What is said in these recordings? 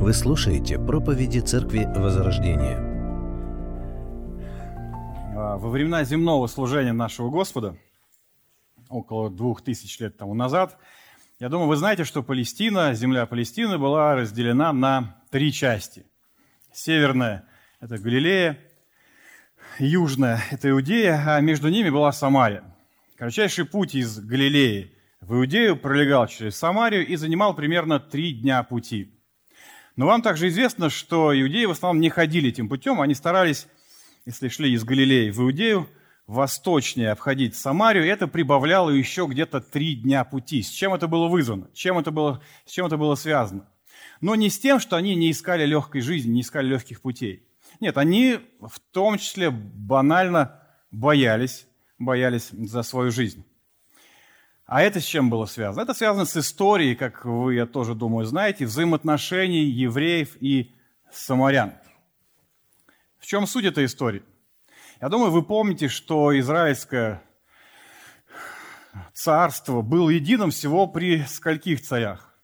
Вы слушаете проповеди Церкви Возрождения. А, Во времена земного служения нашего Господа, около двух тысяч лет тому назад, я думаю, вы знаете, что Палестина, земля Палестины была разделена на три части. Северная – это Галилея, южная – это Иудея, а между ними была Самария. Кратчайший путь из Галилеи в Иудею пролегал через Самарию и занимал примерно три дня пути – но вам также известно, что иудеи в основном не ходили этим путем, они старались, если шли из Галилеи в Иудею, восточнее обходить Самарию, это прибавляло еще где-то три дня пути. С чем это было вызвано? Чем это было, с чем это было связано? Но не с тем, что они не искали легкой жизни, не искали легких путей. Нет, они в том числе банально боялись, боялись за свою жизнь. А это с чем было связано? Это связано с историей, как вы, я тоже думаю, знаете, взаимоотношений евреев и самарян. В чем суть этой истории? Я думаю, вы помните, что израильское царство было единым всего при скольких царях?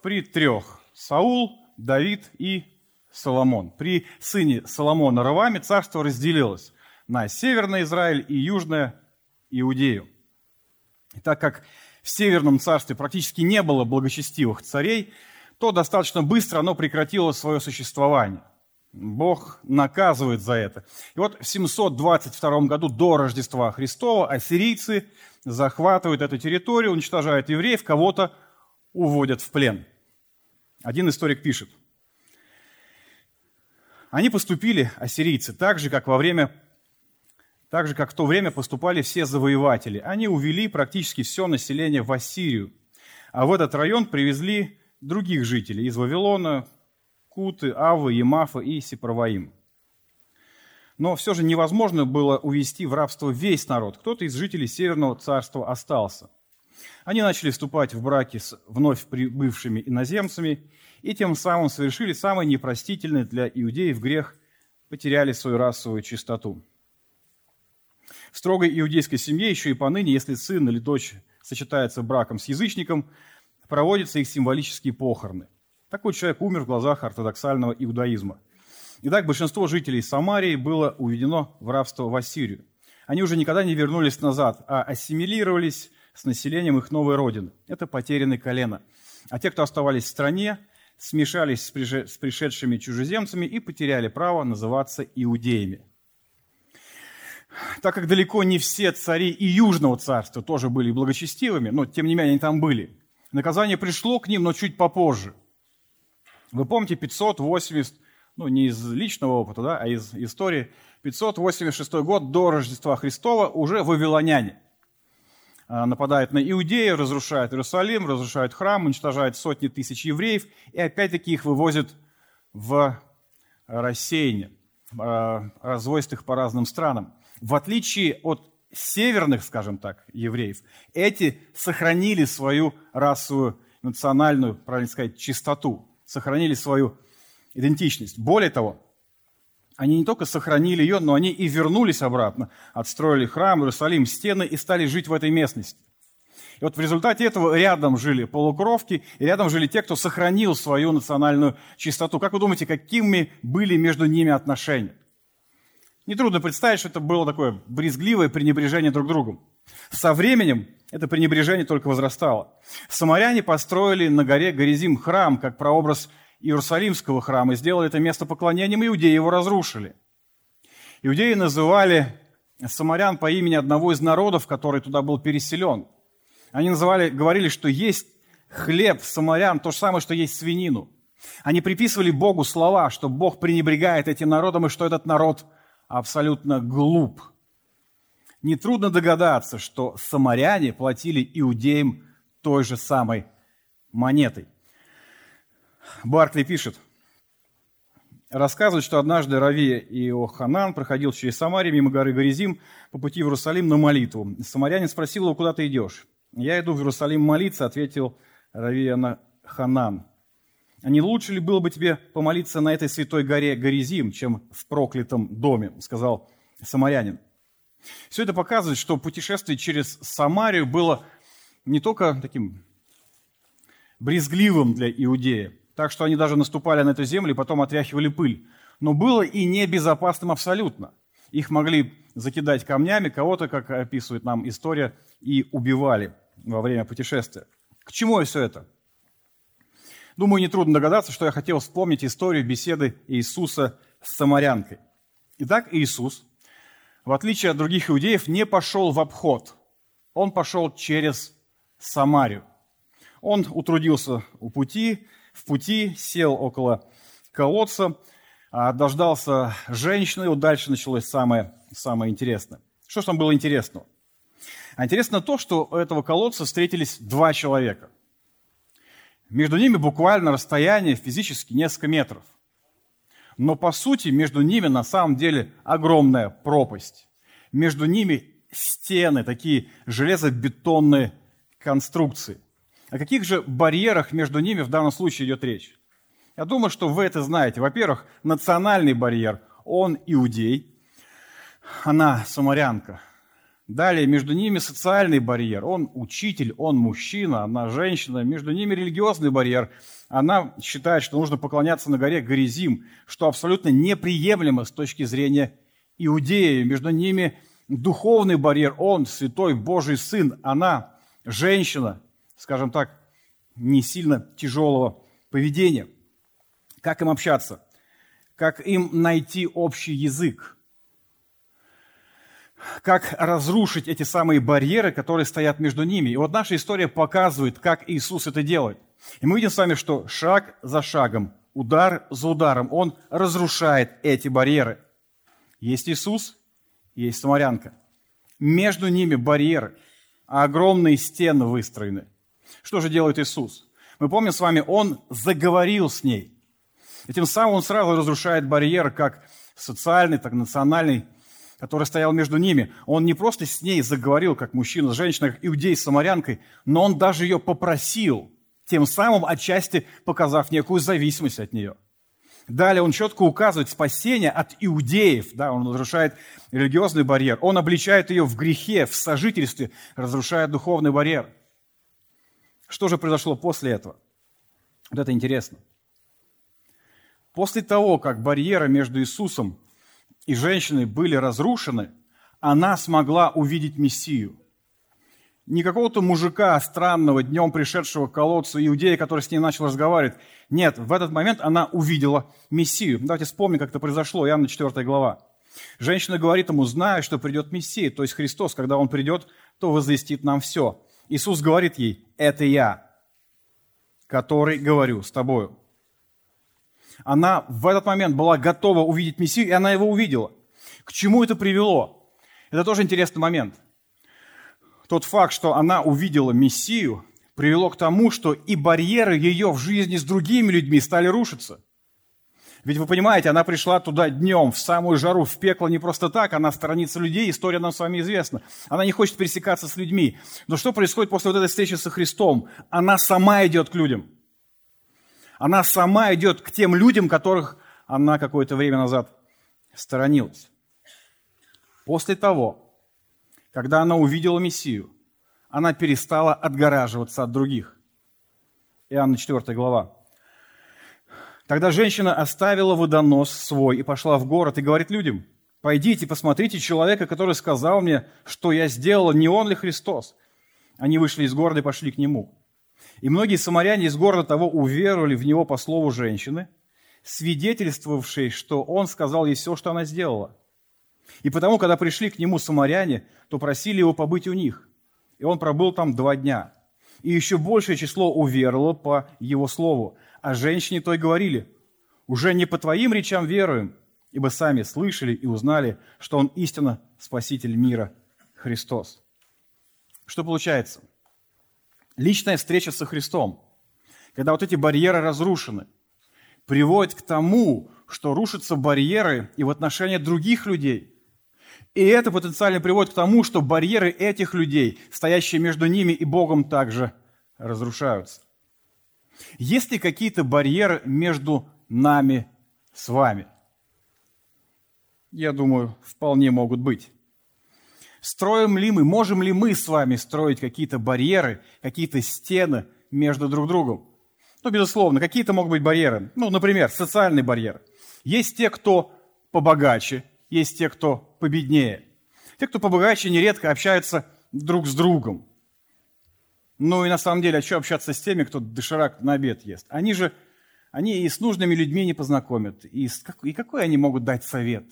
При трех. Саул, Давид и Соломон. При сыне Соломона Раваме царство разделилось на Северный Израиль и Южное Иудею. И так как в Северном царстве практически не было благочестивых царей, то достаточно быстро оно прекратило свое существование. Бог наказывает за это. И вот в 722 году до Рождества Христова ассирийцы захватывают эту территорию, уничтожают евреев, кого-то уводят в плен. Один историк пишет. Они поступили, ассирийцы, так же, как во время так же, как в то время поступали все завоеватели. Они увели практически все население в Ассирию. А в этот район привезли других жителей из Вавилона, Куты, Авы, Емафа и Сепроваим. Но все же невозможно было увести в рабство весь народ. Кто-то из жителей Северного царства остался. Они начали вступать в браки с вновь прибывшими иноземцами и тем самым совершили самый непростительный для иудеев грех, потеряли свою расовую чистоту. Строгой иудейской семье еще и поныне, если сын или дочь сочетается браком с язычником, проводятся их символические похороны. Такой человек умер в глазах ортодоксального иудаизма. Итак, большинство жителей Самарии было уведено в рабство в Ассирию. Они уже никогда не вернулись назад, а ассимилировались с населением их новой родины. Это потерянное колено. А те, кто оставались в стране, смешались с пришедшими чужеземцами и потеряли право называться иудеями так как далеко не все цари и Южного царства тоже были благочестивыми, но тем не менее они там были, наказание пришло к ним, но чуть попозже. Вы помните 580, ну не из личного опыта, да, а из истории, 586 год до Рождества Христова уже вавилоняне. А, нападают на Иудею, разрушают Иерусалим, разрушают храм, уничтожают сотни тысяч евреев, и опять-таки их вывозят в рассеяние, а, развозят их по разным странам в отличие от северных, скажем так, евреев, эти сохранили свою расовую, национальную, правильно сказать, чистоту, сохранили свою идентичность. Более того, они не только сохранили ее, но они и вернулись обратно, отстроили храм, Иерусалим, стены и стали жить в этой местности. И вот в результате этого рядом жили полукровки, и рядом жили те, кто сохранил свою национальную чистоту. Как вы думаете, какими были между ними отношения? Нетрудно представить, что это было такое брезгливое пренебрежение друг другом. Со временем это пренебрежение только возрастало. Самаряне построили на горе Горизим храм, как прообраз Иерусалимского храма, и сделали это место поклонением, иудеи его разрушили. Иудеи называли самарян по имени одного из народов, который туда был переселен. Они называли, говорили, что есть хлеб самарян, то же самое, что есть свинину. Они приписывали Богу слова, что Бог пренебрегает этим народом, и что этот народ – абсолютно глуп. Нетрудно догадаться, что самаряне платили иудеям той же самой монетой. Баркли пишет, рассказывает, что однажды Рави Иоханан проходил через Самарию мимо горы Горизим по пути в Иерусалим на молитву. Самарянин спросил его, куда ты идешь? «Я иду в Иерусалим молиться», — ответил Рави Ханан. А не лучше ли было бы тебе помолиться на этой святой горе Горизим, чем в проклятом доме, сказал самарянин. Все это показывает, что путешествие через Самарию было не только таким брезгливым для Иудея, так что они даже наступали на эту землю и потом отряхивали пыль. Но было и небезопасным абсолютно. Их могли закидать камнями, кого-то, как описывает нам история, и убивали во время путешествия. К чему все это? Думаю, нетрудно догадаться, что я хотел вспомнить историю беседы Иисуса с самарянкой. Итак, Иисус, в отличие от других иудеев, не пошел в обход. Он пошел через Самарию. Он утрудился у пути, в пути, сел около колодца, а, дождался женщины, и вот дальше началось самое, самое интересное. Что же там было интересного? А интересно то, что у этого колодца встретились два человека. Между ними буквально расстояние физически несколько метров. Но по сути между ними на самом деле огромная пропасть. Между ними стены, такие железобетонные конструкции. О каких же барьерах между ними в данном случае идет речь? Я думаю, что вы это знаете. Во-первых, национальный барьер. Он иудей, она самарянка. Далее, между ними социальный барьер. Он учитель, он мужчина, она женщина. Между ними религиозный барьер. Она считает, что нужно поклоняться на горе Горизим, что абсолютно неприемлемо с точки зрения иудеи. Между ними духовный барьер. Он святой Божий Сын, она женщина, скажем так, не сильно тяжелого поведения. Как им общаться? Как им найти общий язык? Как разрушить эти самые барьеры, которые стоят между ними. И вот наша история показывает, как Иисус это делает. И мы видим с вами, что шаг за шагом, удар за ударом, Он разрушает эти барьеры. Есть Иисус, есть Самарянка. Между ними барьеры, а огромные стены выстроены. Что же делает Иисус? Мы помним с вами, Он заговорил с ней. И тем самым Он сразу разрушает барьеры, как социальный, так и национальный, который стоял между ними, он не просто с ней заговорил, как мужчина с женщиной, как иудей с самарянкой, но он даже ее попросил, тем самым отчасти показав некую зависимость от нее. Далее он четко указывает спасение от иудеев, да, он разрушает религиозный барьер, он обличает ее в грехе, в сожительстве, разрушая духовный барьер. Что же произошло после этого? Вот это интересно. После того, как барьеры между Иисусом и женщины были разрушены, она смогла увидеть Мессию. Не какого-то мужика странного, днем пришедшего к колодцу, иудея, который с ней начал разговаривать. Нет, в этот момент она увидела Мессию. Давайте вспомним, как это произошло. Иоанна 4 глава. Женщина говорит ему, зная, что придет Мессия, то есть Христос, когда Он придет, то возвестит нам все. Иисус говорит ей, это я, который говорю с тобою она в этот момент была готова увидеть Мессию, и она его увидела. К чему это привело? Это тоже интересный момент. Тот факт, что она увидела Мессию, привело к тому, что и барьеры ее в жизни с другими людьми стали рушиться. Ведь вы понимаете, она пришла туда днем, в самую жару, в пекло не просто так, она сторонится людей, история нам с вами известна. Она не хочет пересекаться с людьми. Но что происходит после вот этой встречи со Христом? Она сама идет к людям – она сама идет к тем людям, которых она какое-то время назад сторонилась. После того, когда она увидела Мессию, она перестала отгораживаться от других. Иоанна 4 глава. Тогда женщина оставила водонос свой и пошла в город и говорит людям, «Пойдите, посмотрите человека, который сказал мне, что я сделала, не он ли Христос?» Они вышли из города и пошли к нему. И многие самаряне из города того уверовали в него по слову женщины, свидетельствовавшей, что он сказал ей все, что она сделала. И потому, когда пришли к нему самаряне, то просили его побыть у них. И он пробыл там два дня. И еще большее число уверовало по его слову. А женщине той говорили, уже не по твоим речам веруем, ибо сами слышали и узнали, что он истинно Спаситель мира Христос. Что получается? Личная встреча со Христом, когда вот эти барьеры разрушены, приводит к тому, что рушатся барьеры и в отношении других людей. И это потенциально приводит к тому, что барьеры этих людей, стоящие между ними и Богом, также разрушаются. Есть ли какие-то барьеры между нами с вами? Я думаю, вполне могут быть. Строим ли мы, можем ли мы с вами строить какие-то барьеры, какие-то стены между друг другом? Ну, безусловно, какие-то могут быть барьеры. Ну, например, социальный барьер. Есть те, кто побогаче, есть те, кто победнее. Те, кто побогаче, нередко общаются друг с другом. Ну и на самом деле, а что общаться с теми, кто доширак на обед ест? Они же, они и с нужными людьми не познакомят, и, с, и какой они могут дать совет?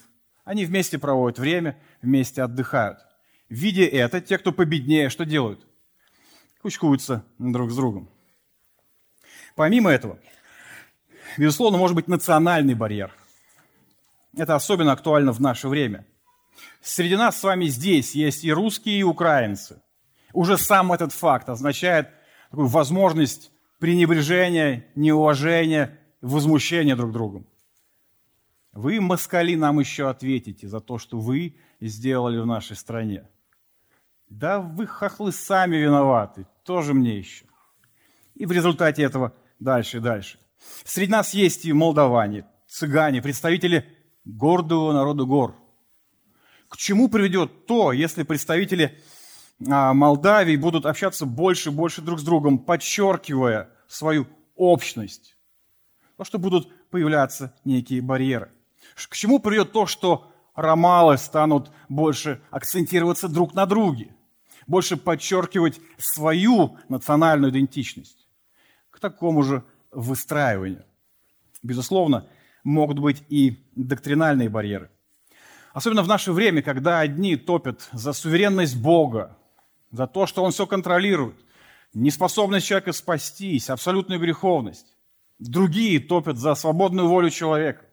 Они вместе проводят время, вместе отдыхают. Видя это, те, кто победнее, что делают? Кучкуются друг с другом. Помимо этого, безусловно, может быть национальный барьер. Это особенно актуально в наше время. Среди нас с вами здесь есть и русские, и украинцы. Уже сам этот факт означает такую возможность пренебрежения, неуважения, возмущения друг другом. Вы, москали, нам еще ответите за то, что вы сделали в нашей стране. Да вы, хохлы, сами виноваты, тоже мне еще. И в результате этого дальше и дальше. Среди нас есть и молдаване, цыгане, представители гордого народа гор. К чему приведет то, если представители а, Молдавии будут общаться больше и больше друг с другом, подчеркивая свою общность. То, что будут появляться некие барьеры. К чему приведет то, что ромалы станут больше акцентироваться друг на друге, больше подчеркивать свою национальную идентичность? К такому же выстраиванию. Безусловно, могут быть и доктринальные барьеры. Особенно в наше время, когда одни топят за суверенность Бога, за то, что он все контролирует, неспособность человека спастись, абсолютную греховность. Другие топят за свободную волю человека,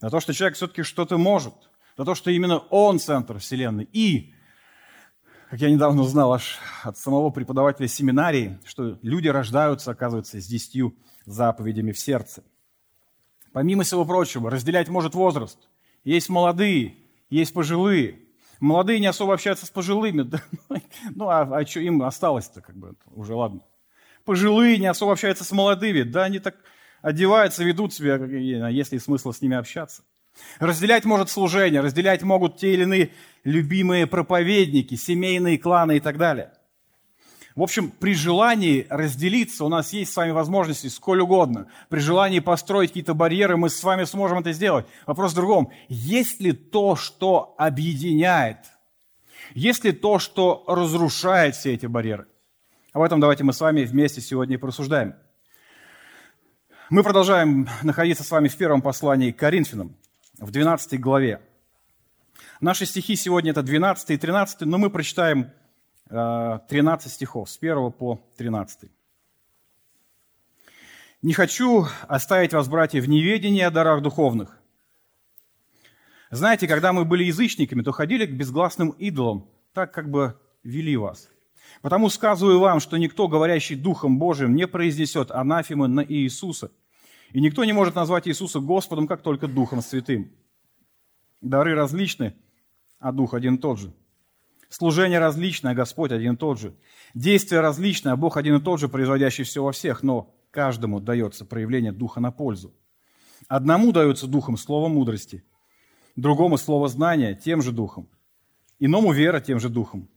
за то, что человек все-таки что-то может, за то, что именно он центр Вселенной. И, как я недавно узнал аж от самого преподавателя семинарии, что люди рождаются, оказывается, с десятью заповедями в сердце. Помимо всего прочего, разделять может возраст. Есть молодые, есть пожилые – Молодые не особо общаются с пожилыми. Да? Ну, а, а что им осталось-то, как бы, уже ладно. Пожилые не особо общаются с молодыми. Да, они так одеваются, ведут себя, есть ли смысл с ними общаться. Разделять может служение, разделять могут те или иные любимые проповедники, семейные кланы и так далее. В общем, при желании разделиться у нас есть с вами возможности сколь угодно. При желании построить какие-то барьеры мы с вами сможем это сделать. Вопрос в другом. Есть ли то, что объединяет? Есть ли то, что разрушает все эти барьеры? Об этом давайте мы с вами вместе сегодня и порассуждаем. Мы продолжаем находиться с вами в первом послании к Коринфянам, в 12 главе. Наши стихи сегодня это 12 и 13, но мы прочитаем 13 э, стихов, с 1 по 13. «Не хочу оставить вас, братья, в неведении о дарах духовных. Знаете, когда мы были язычниками, то ходили к безгласным идолам, так как бы вели вас. Потому сказываю вам, что никто, говорящий Духом Божиим, не произнесет анафемы на Иисуса. И никто не может назвать Иисуса Господом, как только Духом Святым. Дары различны, а Дух один и тот же. Служение различное, Господь один и тот же. Действие различное, а Бог один и тот же, производящий все во всех, но каждому дается проявление Духа на пользу. Одному дается Духом слово мудрости, другому слово знания тем же Духом, иному вера тем же Духом,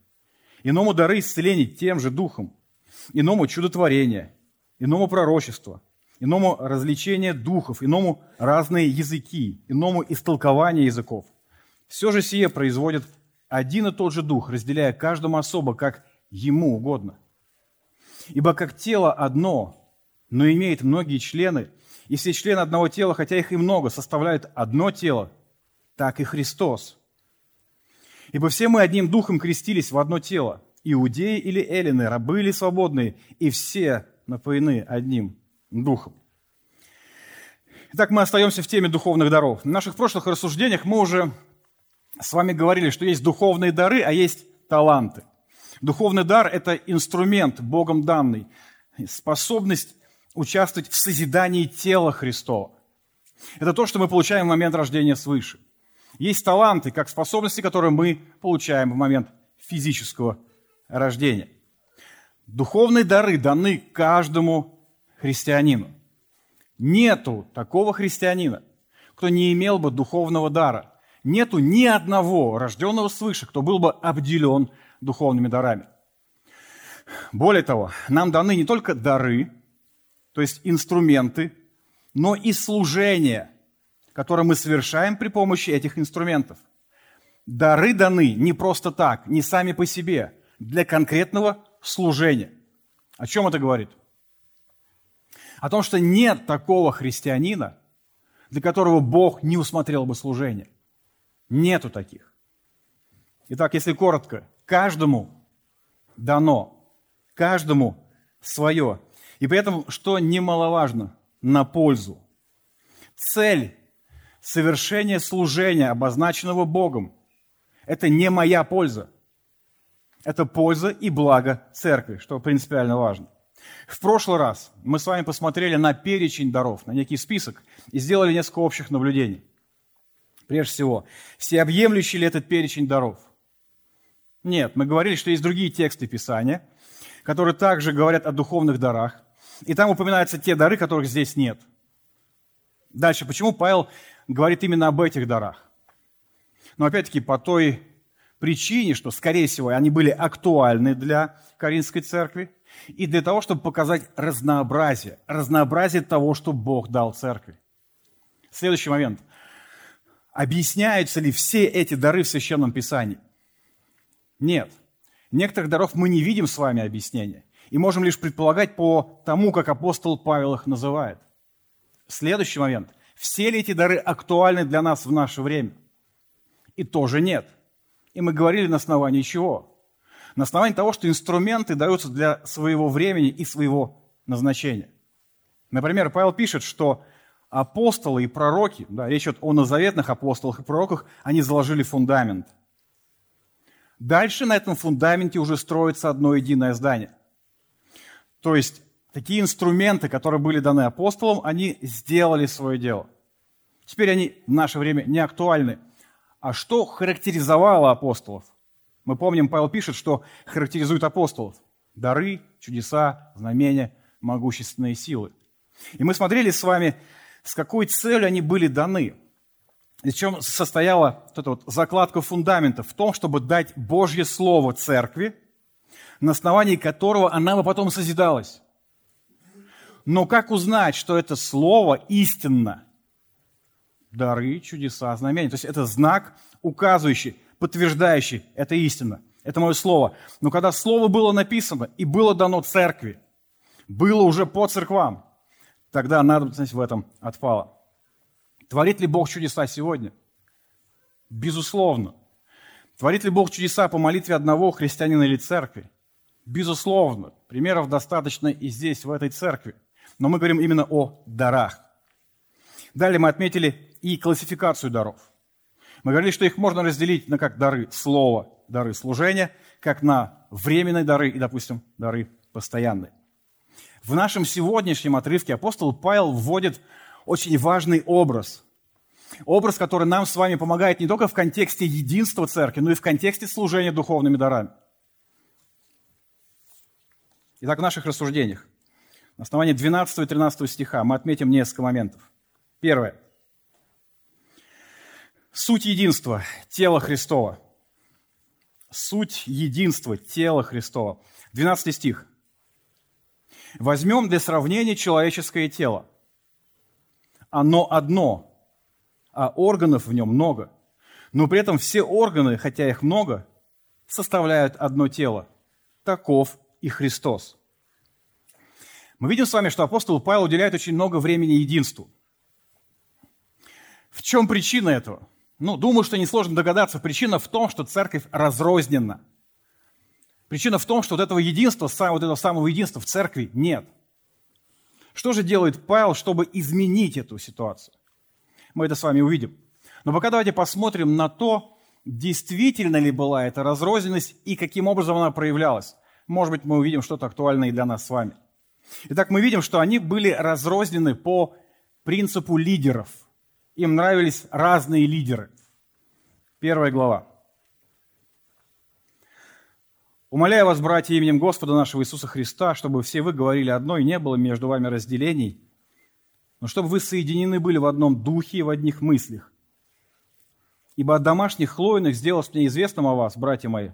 иному дары исцеления тем же Духом, иному чудотворение, иному пророчество, иному развлечение духов, иному разные языки, иному истолкование языков. Все же сие производит один и тот же Дух, разделяя каждому особо, как ему угодно. Ибо как тело одно, но имеет многие члены, и все члены одного тела, хотя их и много, составляют одно тело, так и Христос. Ибо все мы одним духом крестились в одно тело, иудеи или эллины, рабы или свободные, и все напоены одним духом. Итак, мы остаемся в теме духовных даров. В наших прошлых рассуждениях мы уже с вами говорили, что есть духовные дары, а есть таланты. Духовный дар – это инструмент, Богом данный, способность участвовать в созидании тела Христова. Это то, что мы получаем в момент рождения свыше. Есть таланты, как способности, которые мы получаем в момент физического рождения. Духовные дары даны каждому христианину. Нету такого христианина, кто не имел бы духовного дара нету ни одного рожденного свыше, кто был бы обделен духовными дарами. Более того, нам даны не только дары, то есть инструменты, но и служение, которое мы совершаем при помощи этих инструментов. Дары даны не просто так, не сами по себе, для конкретного служения. О чем это говорит? О том, что нет такого христианина, для которого Бог не усмотрел бы служение. Нету таких. Итак, если коротко, каждому дано, каждому свое. И при этом, что немаловажно, на пользу. Цель совершения служения, обозначенного Богом, это не моя польза. Это польза и благо церкви, что принципиально важно. В прошлый раз мы с вами посмотрели на перечень даров, на некий список, и сделали несколько общих наблюдений. Прежде всего, всеобъемлющий ли этот перечень даров? Нет, мы говорили, что есть другие тексты Писания, которые также говорят о духовных дарах, и там упоминаются те дары, которых здесь нет. Дальше, почему Павел говорит именно об этих дарах? Но опять-таки по той причине, что, скорее всего, они были актуальны для Каринской церкви, и для того, чтобы показать разнообразие, разнообразие того, что Бог дал церкви. Следующий момент. Объясняются ли все эти дары в Священном Писании? Нет. Некоторых даров мы не видим с вами объяснения и можем лишь предполагать по тому, как апостол Павел их называет. Следующий момент. Все ли эти дары актуальны для нас в наше время? И тоже нет – и мы говорили на основании чего? На основании того, что инструменты даются для своего времени и своего назначения. Например, Павел пишет, что апостолы и пророки, да, речь идет о назаветных апостолах и пророках, они заложили фундамент. Дальше на этом фундаменте уже строится одно единое здание. То есть такие инструменты, которые были даны апостолам, они сделали свое дело. Теперь они в наше время не актуальны – а что характеризовало апостолов? Мы помним, Павел пишет, что характеризует апостолов. Дары, чудеса, знамения, могущественные силы. И мы смотрели с вами, с какой целью они были даны. И в чем состояла вот эта вот закладка фундамента? В том, чтобы дать Божье Слово церкви, на основании которого она бы потом созидалась. Но как узнать, что это Слово истинно? дары, чудеса, знамения. То есть это знак, указывающий, подтверждающий, это истина. Это мое слово. Но когда слово было написано и было дано церкви, было уже по церквам, тогда надобность в этом отпала. Творит ли Бог чудеса сегодня? Безусловно. Творит ли Бог чудеса по молитве одного христианина или церкви? Безусловно. Примеров достаточно и здесь, в этой церкви. Но мы говорим именно о дарах. Далее мы отметили и классификацию даров. Мы говорили, что их можно разделить на как дары слова, дары служения, как на временные дары и, допустим, дары постоянные. В нашем сегодняшнем отрывке апостол Павел вводит очень важный образ. Образ, который нам с вами помогает не только в контексте единства церкви, но и в контексте служения духовными дарами. Итак, в наших рассуждениях на основании 12 и 13 стиха мы отметим несколько моментов. Первое. Суть единства – тело Христова. Суть единства – тело Христова. 12 стих. Возьмем для сравнения человеческое тело. Оно одно, а органов в нем много. Но при этом все органы, хотя их много, составляют одно тело. Таков и Христос. Мы видим с вами, что апостол Павел уделяет очень много времени единству. В чем причина этого? Ну, думаю, что несложно догадаться. Причина в том, что церковь разрознена. Причина в том, что вот этого единства, вот этого самого единства в церкви нет. Что же делает Павел, чтобы изменить эту ситуацию? Мы это с вами увидим. Но пока давайте посмотрим на то, действительно ли была эта разрозненность и каким образом она проявлялась. Может быть, мы увидим что-то актуальное и для нас с вами. Итак, мы видим, что они были разрознены по принципу лидеров. Им нравились разные лидеры. Первая глава. Умоляю вас, братья, именем Господа нашего Иисуса Христа, чтобы все вы говорили одно, и не было между вами разделений, но чтобы вы соединены были в одном духе и в одних мыслях. Ибо от домашних хлоиных сделалось мне известным о вас, братья мои,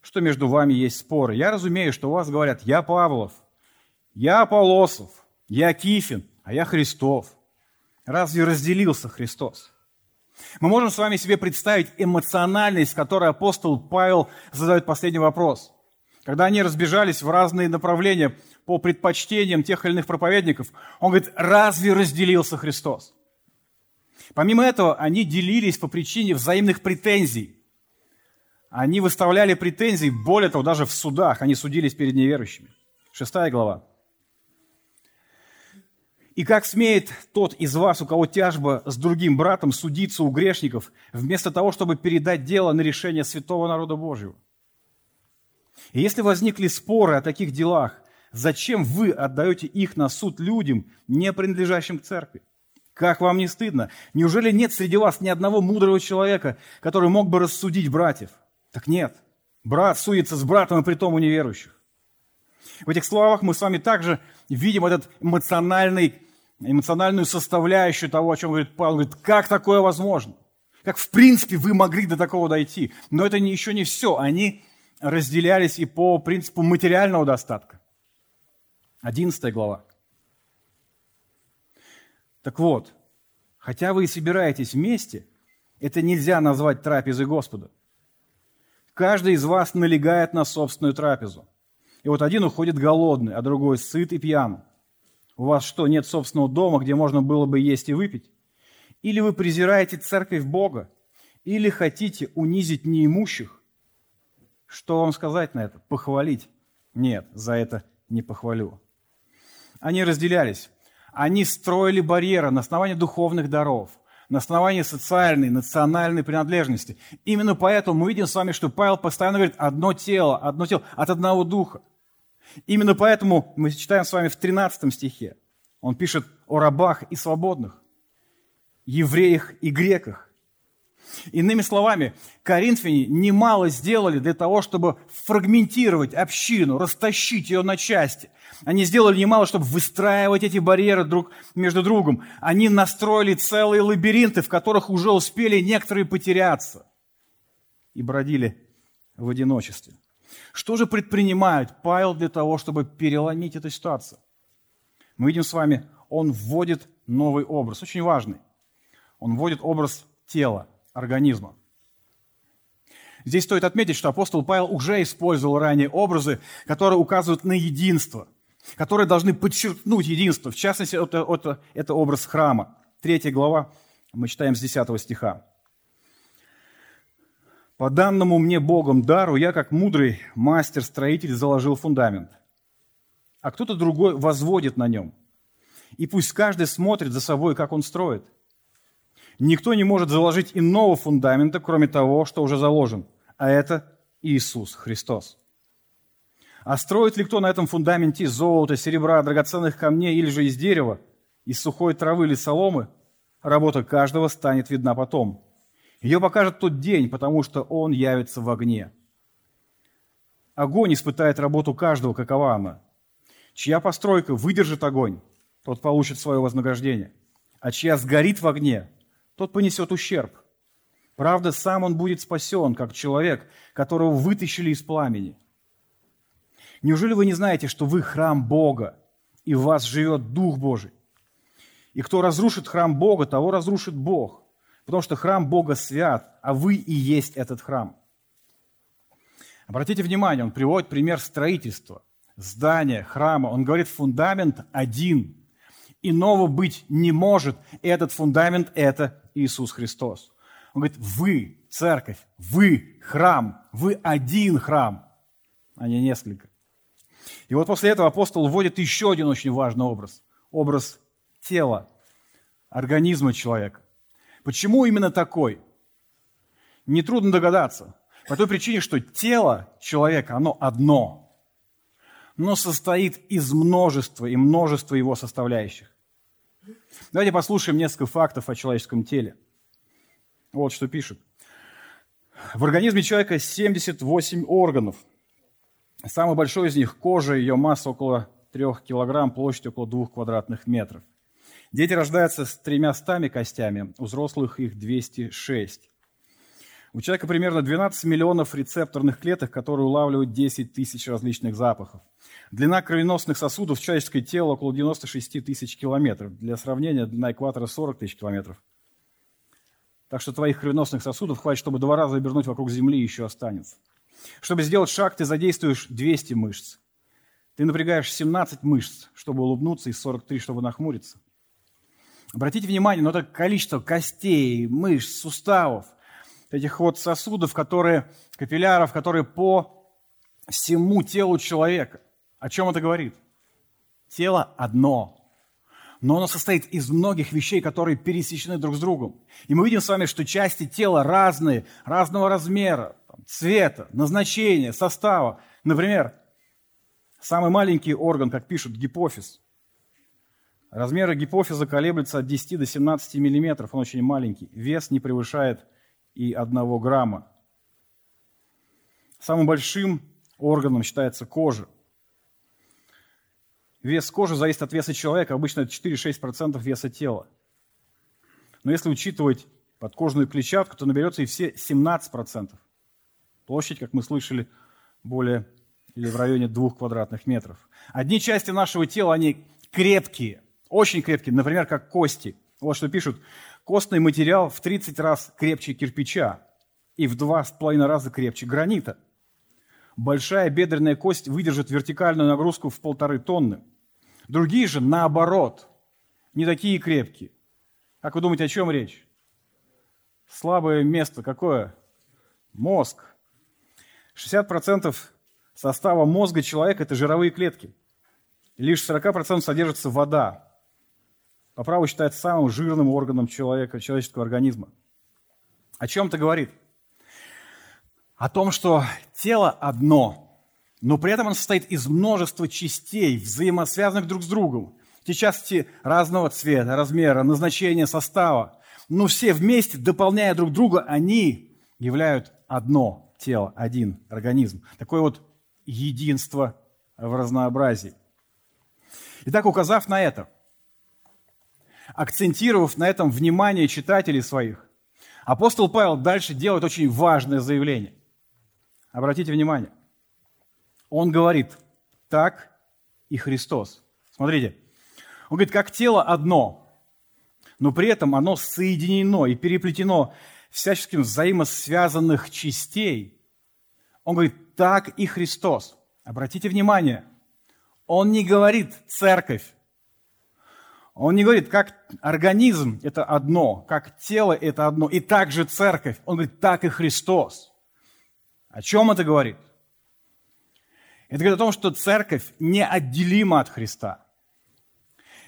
что между вами есть споры. Я разумею, что у вас говорят, я Павлов, я Аполосов, Я Кифин, а я Христов. Разве разделился Христос? Мы можем с вами себе представить эмоциональность, которой апостол Павел задает последний вопрос. Когда они разбежались в разные направления по предпочтениям тех или иных проповедников, он говорит, разве разделился Христос? Помимо этого, они делились по причине взаимных претензий. Они выставляли претензии, более того, даже в судах, они судились перед неверующими. Шестая глава. И как смеет тот из вас, у кого тяжба с другим братом, судиться у грешников, вместо того, чтобы передать дело на решение святого народа Божьего? И если возникли споры о таких делах, зачем вы отдаете их на суд людям, не принадлежащим к церкви? Как вам не стыдно? Неужели нет среди вас ни одного мудрого человека, который мог бы рассудить братьев? Так нет. Брат суется с братом, и при том у неверующих. В этих словах мы с вами также видим этот эмоциональный, эмоциональную составляющую того, о чем говорит Павел. Говорит, как такое возможно? Как в принципе вы могли до такого дойти? Но это еще не все. Они разделялись и по принципу материального достатка. Одиннадцатая глава. Так вот, хотя вы и собираетесь вместе, это нельзя назвать трапезой Господа. Каждый из вас налегает на собственную трапезу. И вот один уходит голодный, а другой сыт и пьян. У вас что, нет собственного дома, где можно было бы есть и выпить? Или вы презираете церковь Бога? Или хотите унизить неимущих? Что вам сказать на это? Похвалить? Нет, за это не похвалю. Они разделялись. Они строили барьеры на основании духовных даров, на основании социальной, национальной принадлежности. Именно поэтому мы видим с вами, что Павел постоянно говорит «одно тело, одно тело, от одного духа». Именно поэтому мы читаем с вами в 13 стихе. Он пишет о рабах и свободных, евреях и греках. Иными словами, коринфяне немало сделали для того, чтобы фрагментировать общину, растащить ее на части. Они сделали немало, чтобы выстраивать эти барьеры друг между другом. Они настроили целые лабиринты, в которых уже успели некоторые потеряться и бродили в одиночестве. Что же предпринимает Павел для того, чтобы переломить эту ситуацию? Мы видим с вами, он вводит новый образ, очень важный. Он вводит образ тела, организма. Здесь стоит отметить, что апостол Павел уже использовал ранее образы, которые указывают на единство, которые должны подчеркнуть единство. В частности, это, это, это образ храма. Третья глава, мы читаем с 10 стиха. По данному мне Богом дару, я как мудрый мастер-строитель заложил фундамент, а кто-то другой возводит на нем. И пусть каждый смотрит за собой, как он строит. Никто не может заложить иного фундамента, кроме того, что уже заложен, а это Иисус Христос. А строит ли кто на этом фундаменте золота, серебра, драгоценных камней или же из дерева, из сухой травы или соломы, работа каждого станет видна потом – ее покажет тот день, потому что он явится в огне. Огонь испытает работу каждого, какова она. Чья постройка выдержит огонь, тот получит свое вознаграждение. А чья сгорит в огне, тот понесет ущерб. Правда, сам он будет спасен, как человек, которого вытащили из пламени. Неужели вы не знаете, что вы храм Бога, и в вас живет Дух Божий? И кто разрушит храм Бога, того разрушит Бог. Потому что храм Бога свят, а вы и есть этот храм. Обратите внимание, он приводит пример строительства, здания, храма. Он говорит, фундамент один. Иного быть не может. И этот фундамент – это Иисус Христос. Он говорит, вы, церковь, вы храм, вы один храм, а не несколько. И вот после этого апостол вводит еще один очень важный образ. Образ тела, организма человека. Почему именно такой? Нетрудно догадаться. По той причине, что тело человека, оно одно, но состоит из множества и множества его составляющих. Давайте послушаем несколько фактов о человеческом теле. Вот что пишет. В организме человека 78 органов. Самый большой из них – кожа, ее масса около 3 килограмм, площадь около 2 квадратных метров. Дети рождаются с тремя стами костями, у взрослых их 206. У человека примерно 12 миллионов рецепторных клеток, которые улавливают 10 тысяч различных запахов. Длина кровеносных сосудов в человеческое тело около 96 тысяч километров. Для сравнения, длина экватора 40 тысяч километров. Так что твоих кровеносных сосудов хватит, чтобы два раза обернуть вокруг Земли и еще останется. Чтобы сделать шаг, ты задействуешь 200 мышц. Ты напрягаешь 17 мышц, чтобы улыбнуться, и 43, чтобы нахмуриться. Обратите внимание, но это количество костей, мышц, суставов, этих вот сосудов, которые, капилляров, которые по всему телу человека – о чем это говорит? Тело одно, но оно состоит из многих вещей, которые пересечены друг с другом. И мы видим с вами, что части тела разные, разного размера, цвета, назначения, состава. Например, самый маленький орган, как пишут, гипофиз. Размеры гипофиза колеблются от 10 до 17 миллиметров, он очень маленький. Вес не превышает и 1 грамма. Самым большим органом считается кожа. Вес кожи зависит от веса человека, обычно это 4-6% веса тела. Но если учитывать подкожную клетчатку, то наберется и все 17%. Площадь, как мы слышали, более или в районе двух квадратных метров. Одни части нашего тела, они крепкие, очень крепкие, например, как кости. Вот что пишут. Костный материал в 30 раз крепче кирпича и в 2,5 раза крепче гранита. Большая бедренная кость выдержит вертикальную нагрузку в полторы тонны. Другие же, наоборот, не такие крепкие. Как вы думаете, о чем речь? Слабое место какое? Мозг. 60% состава мозга человека – это жировые клетки. Лишь 40% содержится вода. По праву считается самым жирным органом человека, человеческого организма. О чем это говорит? О том, что тело одно – но при этом он состоит из множества частей, взаимосвязанных друг с другом. Эти части разного цвета, размера, назначения, состава. Но все вместе, дополняя друг друга, они являют одно тело, один организм. Такое вот единство в разнообразии. Итак, указав на это, акцентировав на этом внимание читателей своих, апостол Павел дальше делает очень важное заявление. Обратите внимание – он говорит, так и Христос. Смотрите, он говорит, как тело одно, но при этом оно соединено и переплетено всяческим взаимосвязанных частей. Он говорит, так и Христос. Обратите внимание, он не говорит церковь. Он не говорит, как организм – это одно, как тело – это одно, и также церковь. Он говорит, так и Христос. О чем это говорит? Это говорит о том, что церковь неотделима от Христа.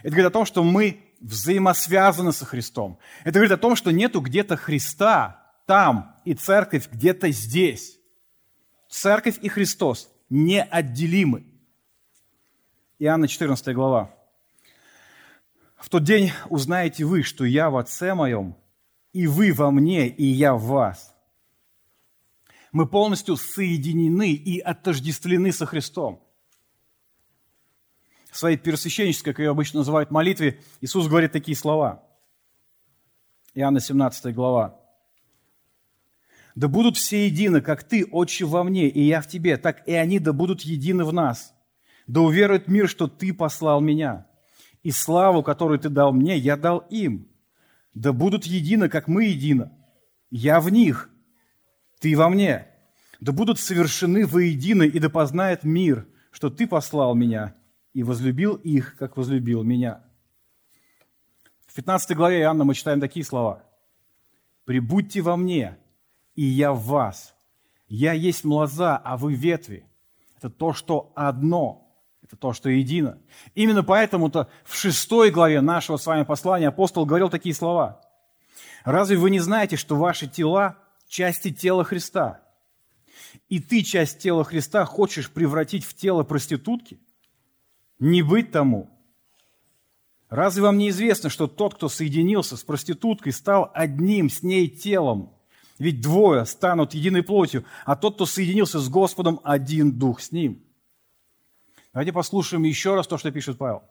Это говорит о том, что мы взаимосвязаны со Христом. Это говорит о том, что нету где-то Христа там и церковь где-то здесь. Церковь и Христос неотделимы. Иоанна 14 глава. В тот день узнаете вы, что я в Отце моем, и вы во мне, и я в вас мы полностью соединены и отождествлены со Христом. В своей первосвященнической, как ее обычно называют, молитве Иисус говорит такие слова. Иоанна 17 глава. «Да будут все едины, как Ты, Отче, во мне, и я в Тебе, так и они да будут едины в нас. Да уверует мир, что Ты послал меня, и славу, которую Ты дал мне, я дал им. Да будут едины, как мы едины. Я в них, ты во мне. Да будут совершены воедино, и да познает мир, что ты послал меня и возлюбил их, как возлюбил меня. В 15 главе Иоанна мы читаем такие слова. «Прибудьте во мне, и я в вас. Я есть млоза, а вы ветви». Это то, что одно, это то, что едино. Именно поэтому-то в шестой главе нашего с вами послания апостол говорил такие слова. «Разве вы не знаете, что ваши тела части тела Христа. И ты часть тела Христа хочешь превратить в тело проститутки? Не быть тому. Разве вам не известно, что тот, кто соединился с проституткой, стал одним с ней телом? Ведь двое станут единой плотью, а тот, кто соединился с Господом, один дух с ним. Давайте послушаем еще раз то, что пишет Павел.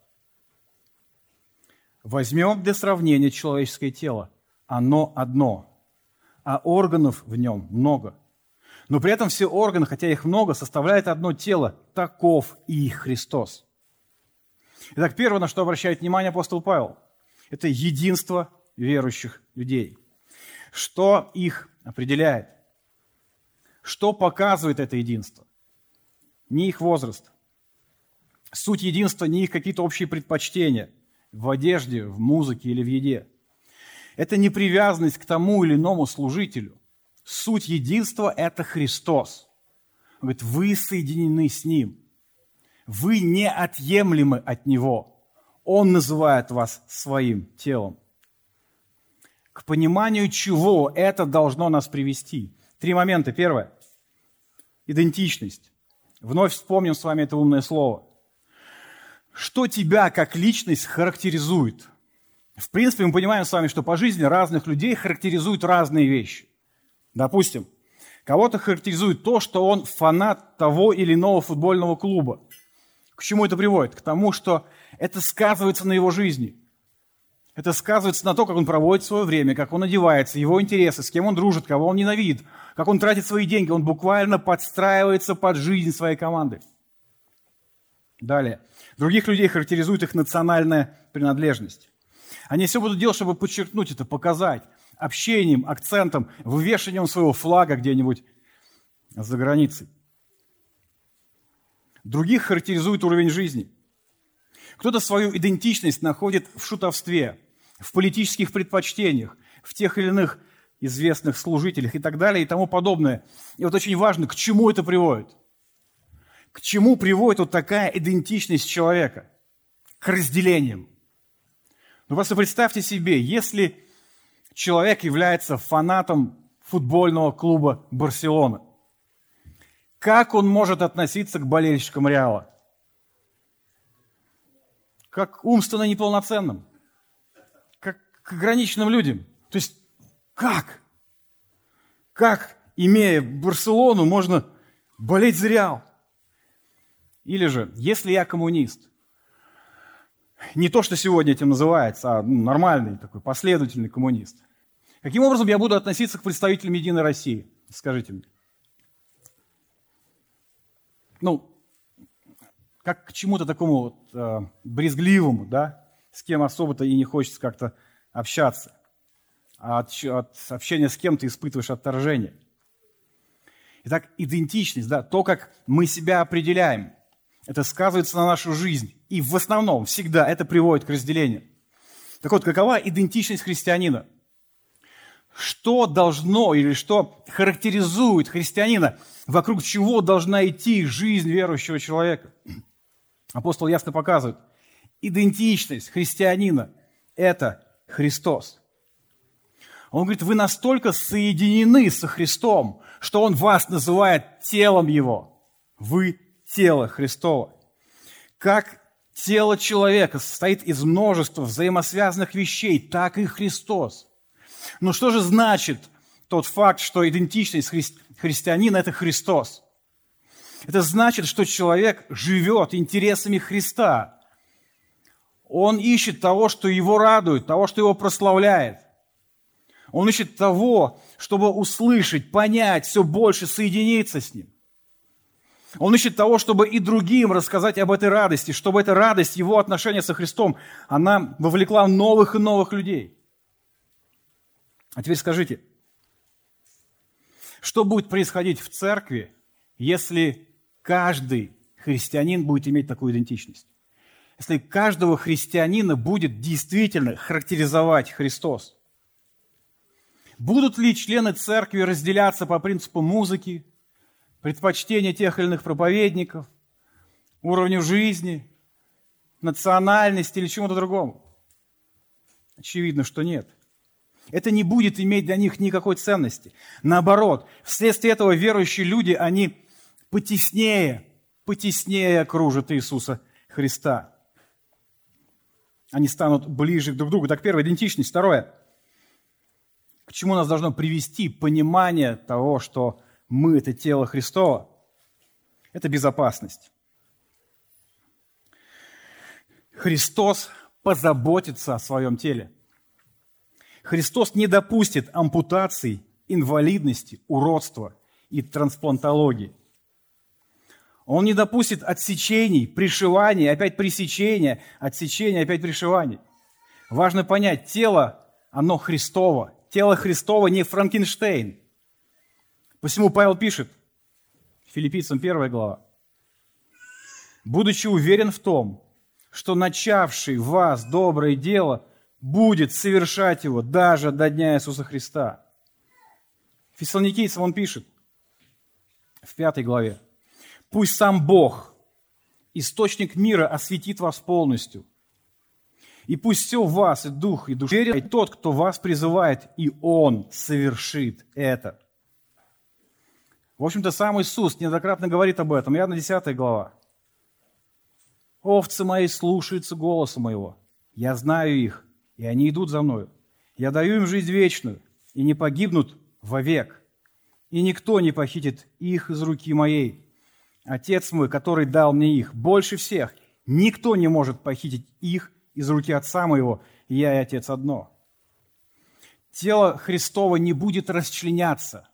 Возьмем для сравнения человеческое тело. Оно одно – а органов в нем много. Но при этом все органы, хотя их много, составляют одно тело. Таков и Христос. Итак, первое, на что обращает внимание апостол Павел, это единство верующих людей. Что их определяет? Что показывает это единство? Не их возраст. Суть единства не их какие-то общие предпочтения в одежде, в музыке или в еде. Это не привязанность к тому или иному служителю. Суть единства – это Христос. Он говорит, вы соединены с Ним. Вы неотъемлемы от Него. Он называет вас своим телом. К пониманию чего это должно нас привести? Три момента. Первое – идентичность. Вновь вспомним с вами это умное слово. Что тебя как личность характеризует? В принципе, мы понимаем с вами, что по жизни разных людей характеризуют разные вещи. Допустим, кого-то характеризует то, что он фанат того или иного футбольного клуба. К чему это приводит? К тому, что это сказывается на его жизни. Это сказывается на то, как он проводит свое время, как он одевается, его интересы, с кем он дружит, кого он ненавидит, как он тратит свои деньги. Он буквально подстраивается под жизнь своей команды. Далее. Других людей характеризует их национальная принадлежность. Они все будут делать, чтобы подчеркнуть это, показать общением, акцентом, вывешиванием своего флага где-нибудь за границей. Других характеризует уровень жизни. Кто-то свою идентичность находит в шутовстве, в политических предпочтениях, в тех или иных известных служителях и так далее и тому подобное. И вот очень важно, к чему это приводит. К чему приводит вот такая идентичность человека? К разделениям. Ну просто представьте себе, если человек является фанатом футбольного клуба Барселона. Как он может относиться к болельщикам Реала? Как умственно неполноценным, как к ограниченным людям. То есть как? Как, имея Барселону, можно болеть за Реал? Или же, если я коммунист, не то, что сегодня этим называется, а ну, нормальный такой последовательный коммунист. Каким образом я буду относиться к представителям Единой России? Скажите мне. Ну, как к чему-то такому вот, э, брезгливому, да, с кем особо-то и не хочется как-то общаться. А от, от общения с кем ты испытываешь отторжение. Итак, идентичность, да, то, как мы себя определяем, это сказывается на нашу жизнь. И в основном, всегда это приводит к разделению. Так вот, какова идентичность христианина? Что должно или что характеризует христианина, вокруг чего должна идти жизнь верующего человека? Апостол ясно показывает, идентичность христианина – это Христос. Он говорит, вы настолько соединены со Христом, что Он вас называет телом Его. Вы тело Христово. Как тело человека состоит из множества взаимосвязанных вещей, так и Христос. Но что же значит тот факт, что идентичность хри- христианина – это Христос? Это значит, что человек живет интересами Христа. Он ищет того, что его радует, того, что его прославляет. Он ищет того, чтобы услышать, понять, все больше соединиться с ним. Он ищет того, чтобы и другим рассказать об этой радости, чтобы эта радость, его отношения со Христом, она вовлекла новых и новых людей. А теперь скажите, что будет происходить в церкви, если каждый христианин будет иметь такую идентичность? Если каждого христианина будет действительно характеризовать Христос? Будут ли члены церкви разделяться по принципу музыки, предпочтения тех или иных проповедников, уровню жизни, национальности или чему-то другому? Очевидно, что нет. Это не будет иметь для них никакой ценности. Наоборот, вследствие этого верующие люди, они потеснее, потеснее окружат Иисуса Христа. Они станут ближе друг к другу. Так, первое, идентичность. Второе, к чему нас должно привести понимание того, что мы – это тело Христова, это безопасность. Христос позаботится о своем теле. Христос не допустит ампутаций, инвалидности, уродства и трансплантологии. Он не допустит отсечений, пришиваний, опять пресечения, отсечения, опять пришиваний. Важно понять, тело, оно Христово. Тело Христово не Франкенштейн. Посему Павел пишет, филиппийцам 1 глава, «Будучи уверен в том, что начавший в вас доброе дело будет совершать его даже до дня Иисуса Христа». Фессалоникийцам он пишет в пятой главе, Пусть сам Бог, источник мира, осветит вас полностью. И пусть все в вас, и дух, и душа, и тот, кто вас призывает, и Он совершит это. В общем-то, сам Иисус неоднократно говорит об этом. Я на 10 глава. «Овцы мои слушаются голоса моего. Я знаю их, и они идут за мною. Я даю им жизнь вечную, и не погибнут вовек. И никто не похитит их из руки моей. Отец мой, который дал мне их, больше всех. Никто не может похитить их из руки Отца моего, я и Отец одно. Тело Христово не будет расчленяться,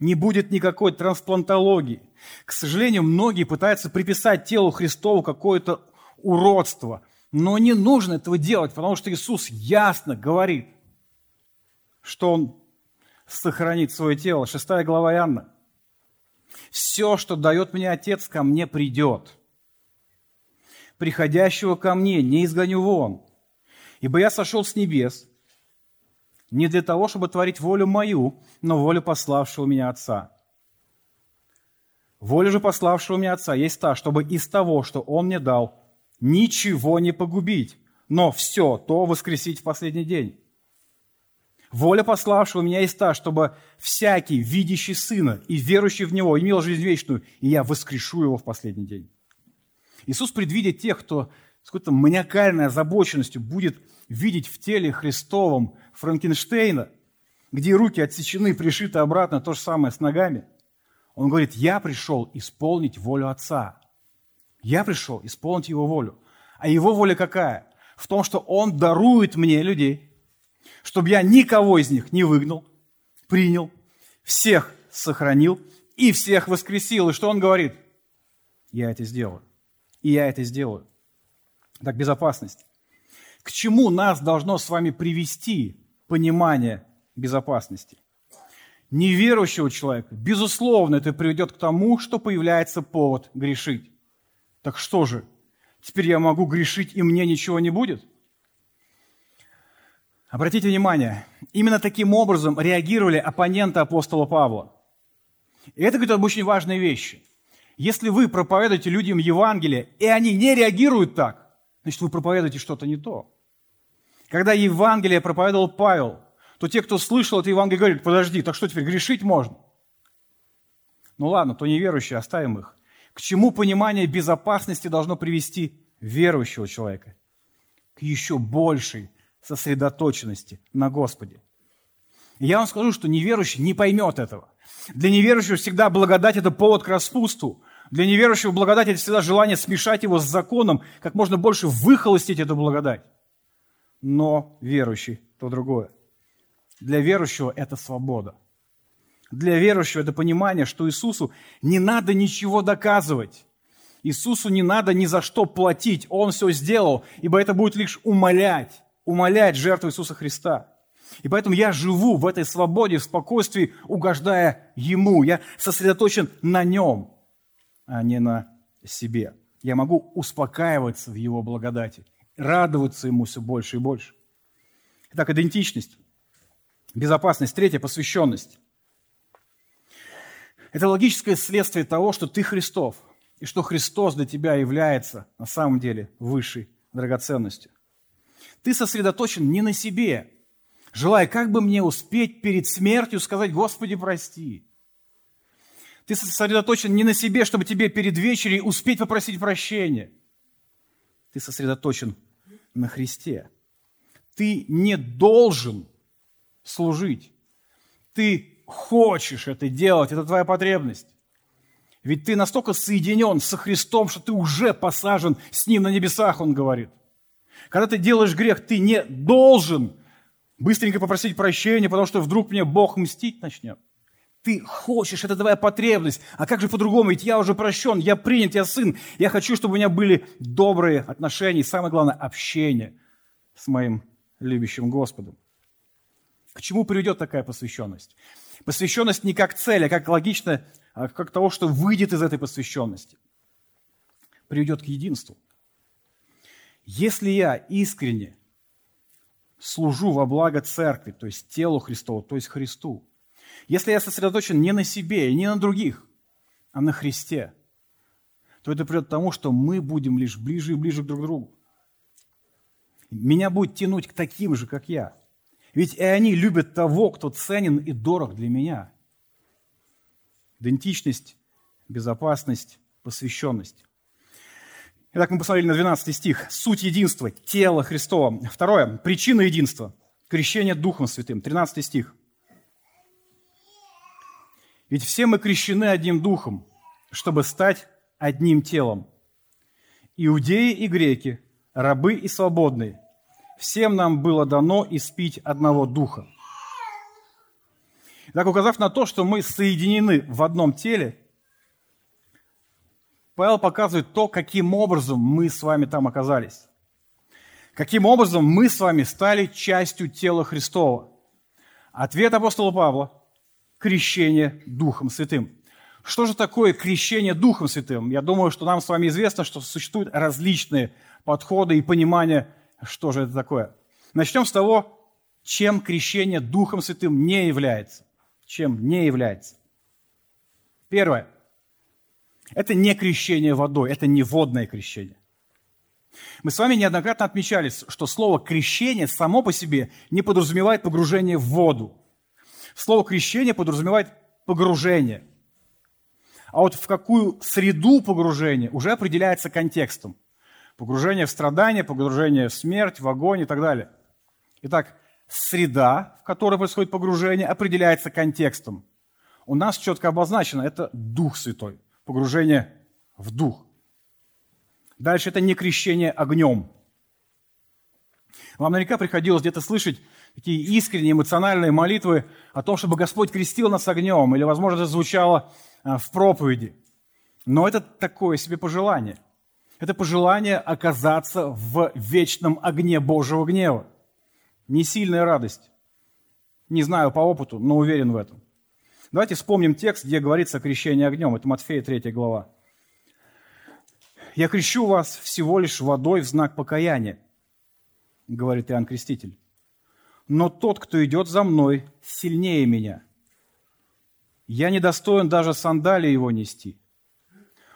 не будет никакой трансплантологии. К сожалению, многие пытаются приписать телу Христову какое-то уродство, но не нужно этого делать, потому что Иисус ясно говорит, что Он сохранит свое тело. Шестая глава Иоанна. Все, что дает мне Отец, ко мне придет. Приходящего ко мне не изгоню вон. Ибо я сошел с небес не для того, чтобы творить волю мою, но волю пославшего меня Отца. Воля же пославшего меня Отца есть та, чтобы из того, что Он мне дал, ничего не погубить, но все то воскресить в последний день. Воля пославшего меня есть та, чтобы всякий, видящий Сына и верующий в Него, имел жизнь вечную, и я воскрешу его в последний день. Иисус, предвидя тех, кто с какой-то маниакальной озабоченностью будет видеть в теле Христовом Франкенштейна, где руки отсечены, пришиты обратно, то же самое с ногами, он говорит, я пришел исполнить волю Отца. Я пришел исполнить Его волю. А Его воля какая? В том, что Он дарует мне людей – чтобы я никого из них не выгнал, принял, всех сохранил и всех воскресил. И что он говорит? Я это сделаю. И я это сделаю. Так, безопасность. К чему нас должно с вами привести понимание безопасности? Неверующего человека, безусловно, это приведет к тому, что появляется повод грешить. Так что же, теперь я могу грешить, и мне ничего не будет? Обратите внимание, именно таким образом реагировали оппоненты апостола Павла. И это говорит об очень важной вещи. Если вы проповедуете людям Евангелие, и они не реагируют так, значит, вы проповедуете что-то не то. Когда Евангелие проповедовал Павел, то те, кто слышал это Евангелие, говорят, подожди, так что теперь, грешить можно? Ну ладно, то неверующие, оставим их. К чему понимание безопасности должно привести верующего человека? К еще большей сосредоточенности на Господе. Я вам скажу, что неверующий не поймет этого. Для неверующего всегда благодать – это повод к распусту. Для неверующего благодать – это всегда желание смешать его с законом, как можно больше выхолостить эту благодать. Но верующий – то другое. Для верующего это свобода. Для верующего это понимание, что Иисусу не надо ничего доказывать. Иисусу не надо ни за что платить. Он все сделал, ибо это будет лишь умолять умолять жертву Иисуса Христа. И поэтому я живу в этой свободе, в спокойствии, угождая Ему. Я сосредоточен на Нем, а не на себе. Я могу успокаиваться в Его благодати, радоваться Ему все больше и больше. Итак, идентичность, безопасность. Третье – посвященность. Это логическое следствие того, что ты Христов, и что Христос для тебя является на самом деле высшей драгоценностью. Ты сосредоточен не на себе, желая как бы мне успеть перед смертью сказать «Господи, прости». Ты сосредоточен не на себе, чтобы тебе перед вечерей успеть попросить прощения. Ты сосредоточен на Христе. Ты не должен служить. Ты хочешь это делать, это твоя потребность. Ведь ты настолько соединен со Христом, что ты уже посажен с Ним на небесах, Он говорит. Когда ты делаешь грех, ты не должен быстренько попросить прощения, потому что вдруг мне Бог мстить начнет. Ты хочешь, это твоя потребность. А как же по-другому? Ведь я уже прощен, я принят, я сын. Я хочу, чтобы у меня были добрые отношения и, самое главное, общение с моим любящим Господом. К чему приведет такая посвященность? Посвященность не как цель, а как логично, а как того, что выйдет из этой посвященности. Приведет к единству. Если я искренне служу во благо церкви, то есть телу Христову, то есть Христу, если я сосредоточен не на себе и не на других, а на Христе, то это придет к тому, что мы будем лишь ближе и ближе друг к другу. Меня будет тянуть к таким же, как я. Ведь и они любят того, кто ценен и дорог для меня. Идентичность, безопасность, посвященность. Итак, мы посмотрели на 12 стих. Суть единства, тело Христова. Второе, причина единства. Крещение Духом Святым. 13 стих. Ведь все мы крещены одним Духом, чтобы стать одним телом. Иудеи и греки, рабы и свободные, всем нам было дано испить одного Духа. Так, указав на то, что мы соединены в одном теле, Павел показывает то, каким образом мы с вами там оказались. Каким образом мы с вами стали частью тела Христова. Ответ апостола Павла – крещение Духом Святым. Что же такое крещение Духом Святым? Я думаю, что нам с вами известно, что существуют различные подходы и понимания, что же это такое. Начнем с того, чем крещение Духом Святым не является. Чем не является. Первое – это не крещение водой, это не водное крещение. Мы с вами неоднократно отмечали, что слово «крещение» само по себе не подразумевает погружение в воду. Слово «крещение» подразумевает погружение. А вот в какую среду погружения уже определяется контекстом. Погружение в страдания, погружение в смерть, в огонь и так далее. Итак, среда, в которой происходит погружение, определяется контекстом. У нас четко обозначено – это Дух Святой – погружение в дух. Дальше это не крещение огнем. Вам наверняка приходилось где-то слышать такие искренние эмоциональные молитвы о том, чтобы Господь крестил нас огнем, или, возможно, это звучало а, в проповеди. Но это такое себе пожелание. Это пожелание оказаться в вечном огне Божьего гнева. Не сильная радость. Не знаю по опыту, но уверен в этом. Давайте вспомним текст, где говорится о крещении огнем. Это Матфея 3 глава. «Я крещу вас всего лишь водой в знак покаяния», говорит Иоанн Креститель. «Но тот, кто идет за мной, сильнее меня. Я недостоин даже сандалии его нести.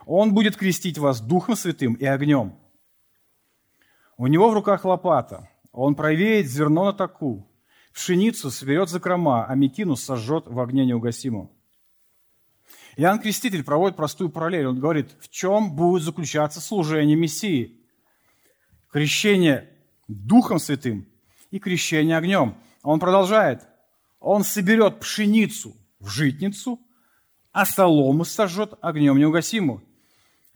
Он будет крестить вас Духом Святым и огнем. У него в руках лопата, он провеет зерно на таку, Пшеницу соберет закрома, а мекину сожжет в огне неугасимом. Иоанн Креститель проводит простую параллель. Он говорит, в чем будет заключаться служение Мессии? Крещение Духом Святым и крещение огнем. Он продолжает. Он соберет пшеницу в житницу, а солому сожжет огнем неугасимую.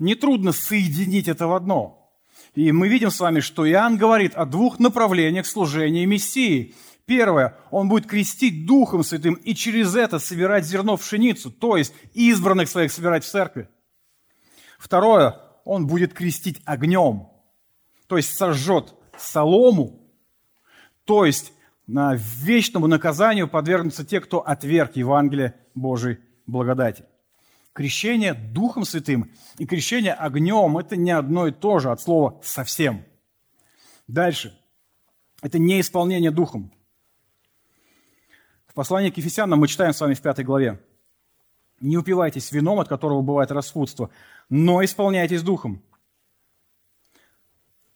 Нетрудно соединить это в одно. И мы видим с вами, что Иоанн говорит о двух направлениях служения Мессии – Первое, он будет крестить Духом Святым и через это собирать зерно в пшеницу, то есть избранных своих собирать в церкви. Второе, он будет крестить огнем, то есть сожжет солому, то есть на вечному наказанию подвергнутся те, кто отверг Евангелие Божьей благодати. Крещение Духом Святым и крещение огнем – это не одно и то же от слова «совсем». Дальше. Это не исполнение Духом послании к Ефесянам мы читаем с вами в пятой главе. «Не упивайтесь вином, от которого бывает распутство, но исполняйтесь духом,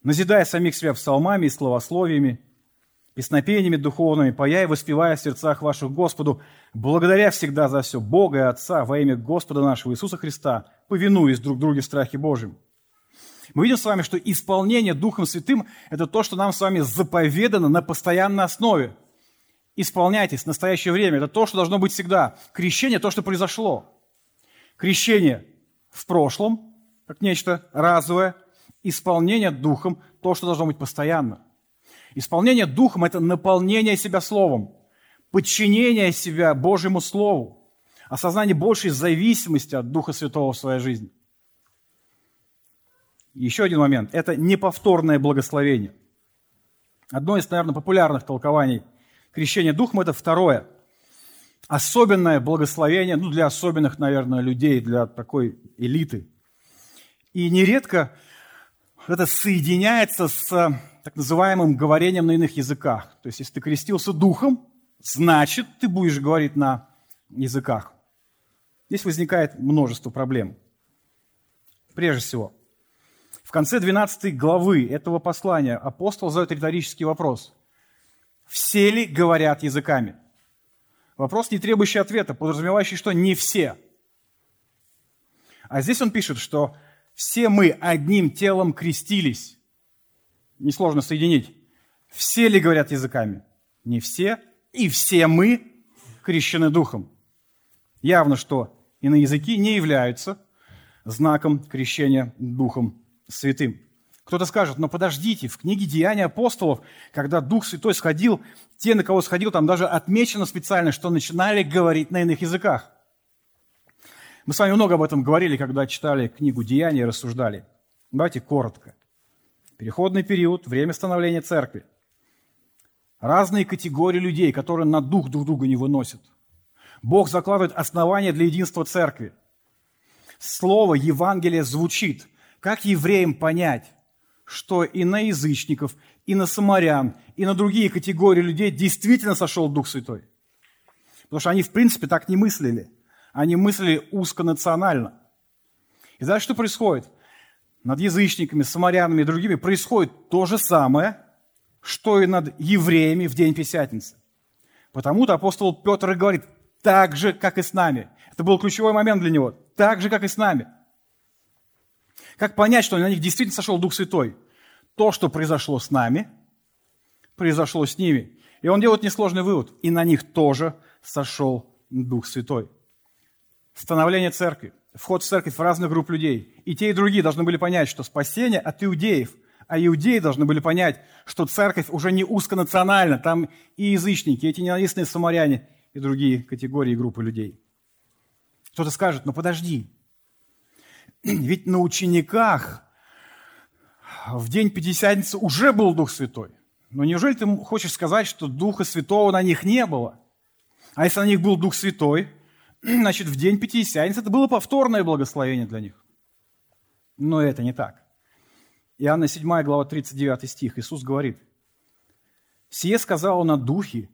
назидая самих себя псалмами и словословиями, песнопениями духовными, пая и воспевая в сердцах ваших Господу, благодаря всегда за все Бога и Отца во имя Господа нашего Иисуса Христа, повинуясь друг друге в страхе Божьем». Мы видим с вами, что исполнение Духом Святым – это то, что нам с вами заповедано на постоянной основе – исполняйтесь в настоящее время. Это то, что должно быть всегда. Крещение – то, что произошло. Крещение в прошлом, как нечто разовое. Исполнение Духом – то, что должно быть постоянно. Исполнение Духом – это наполнение себя Словом, подчинение себя Божьему Слову. осознание большей зависимости от Духа Святого в своей жизни. Еще один момент – это неповторное благословение. Одно из, наверное, популярных толкований крещения Духом – это второе. Особенное благословение, ну, для особенных, наверное, людей, для такой элиты. И нередко это соединяется с так называемым говорением на иных языках. То есть, если ты крестился Духом, значит, ты будешь говорить на языках. Здесь возникает множество проблем. Прежде всего, в конце 12 главы этого послания апостол задает риторический вопрос. Все ли говорят языками? Вопрос, не требующий ответа, подразумевающий, что не все. А здесь он пишет, что все мы одним телом крестились. Несложно соединить. Все ли говорят языками? Не все. И все мы крещены Духом. Явно, что иные языки не являются знаком крещения Духом Святым. Кто-то скажет, но подождите, в книге «Деяния апостолов», когда Дух Святой сходил, те, на кого сходил, там даже отмечено специально, что начинали говорить на иных языках. Мы с вами много об этом говорили, когда читали книгу «Деяния» и рассуждали. Давайте коротко. Переходный период, время становления церкви. Разные категории людей, которые на дух друг друга не выносят. Бог закладывает основания для единства церкви. Слово Евангелие звучит. Как евреям понять, что и на язычников, и на самарян, и на другие категории людей действительно сошел Дух Святой? Потому что они, в принципе, так не мыслили – они мыслили узконационально. И знаешь, что происходит? Над язычниками, самарянами и другими происходит то же самое, что и над евреями в день Пятидесятницы. Потому-то апостол Петр и говорит, так же, как и с нами. Это был ключевой момент для него. Так же, как и с нами. Как понять, что на них действительно сошел Дух Святой? То, что произошло с нами, произошло с ними. И он делает несложный вывод. И на них тоже сошел Дух Святой становление церкви, вход в церковь в разных групп людей. И те, и другие должны были понять, что спасение от иудеев, а иудеи должны были понять, что церковь уже не узконациональна, там и язычники, и эти ненавистные самаряне, и другие категории и группы людей. Кто-то скажет, ну подожди, ведь на учениках в день Пятидесятницы уже был Дух Святой. Но неужели ты хочешь сказать, что Духа Святого на них не было? А если на них был Дух Святой – значит, в день Пятидесятницы это было повторное благословение для них. Но это не так. Иоанна 7 глава 39 стих. Иисус говорит, «Сие сказал он о Духе,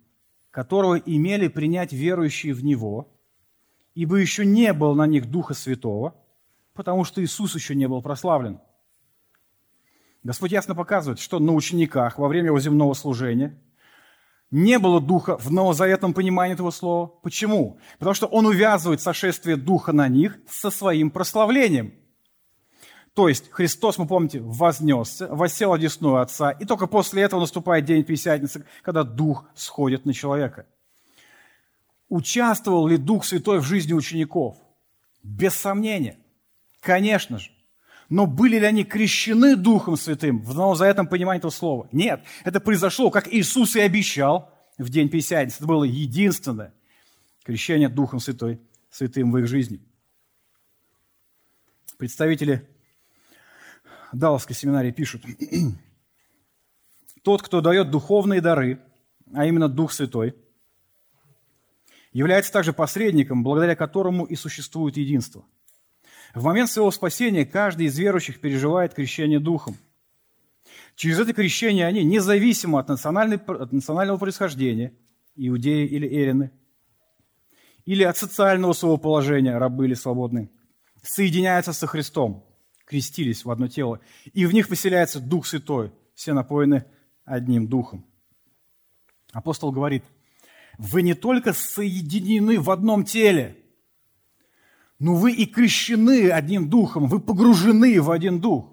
которого имели принять верующие в Него, ибо еще не было на них Духа Святого, потому что Иисус еще не был прославлен». Господь ясно показывает, что на учениках во время его земного служения – не было духа в новозаветном понимании этого слова. Почему? Потому что он увязывает сошествие духа на них со своим прославлением. То есть Христос, мы помните, вознесся, воссел одесную Отца, и только после этого наступает день Пятидесятницы, когда Дух сходит на человека. Участвовал ли Дух Святой в жизни учеников? Без сомнения. Конечно же. Но были ли они крещены Духом Святым в новозаветном понимании этого слова? Нет. Это произошло, как Иисус и обещал в день Пятидесятницы. Это было единственное крещение Духом Святой, Святым в их жизни. Представители Далласской семинарии пишут, тот, кто дает духовные дары, а именно Дух Святой, является также посредником, благодаря которому и существует единство – в момент своего спасения каждый из верующих переживает крещение Духом. Через это крещение они, независимо от, от национального происхождения, иудеи или эллины, или от социального своего положения, рабы или свободные, соединяются со Христом, крестились в одно тело, и в них поселяется Дух Святой, все напоены одним Духом. Апостол говорит, вы не только соединены в одном теле – но вы и крещены одним духом, вы погружены в один дух.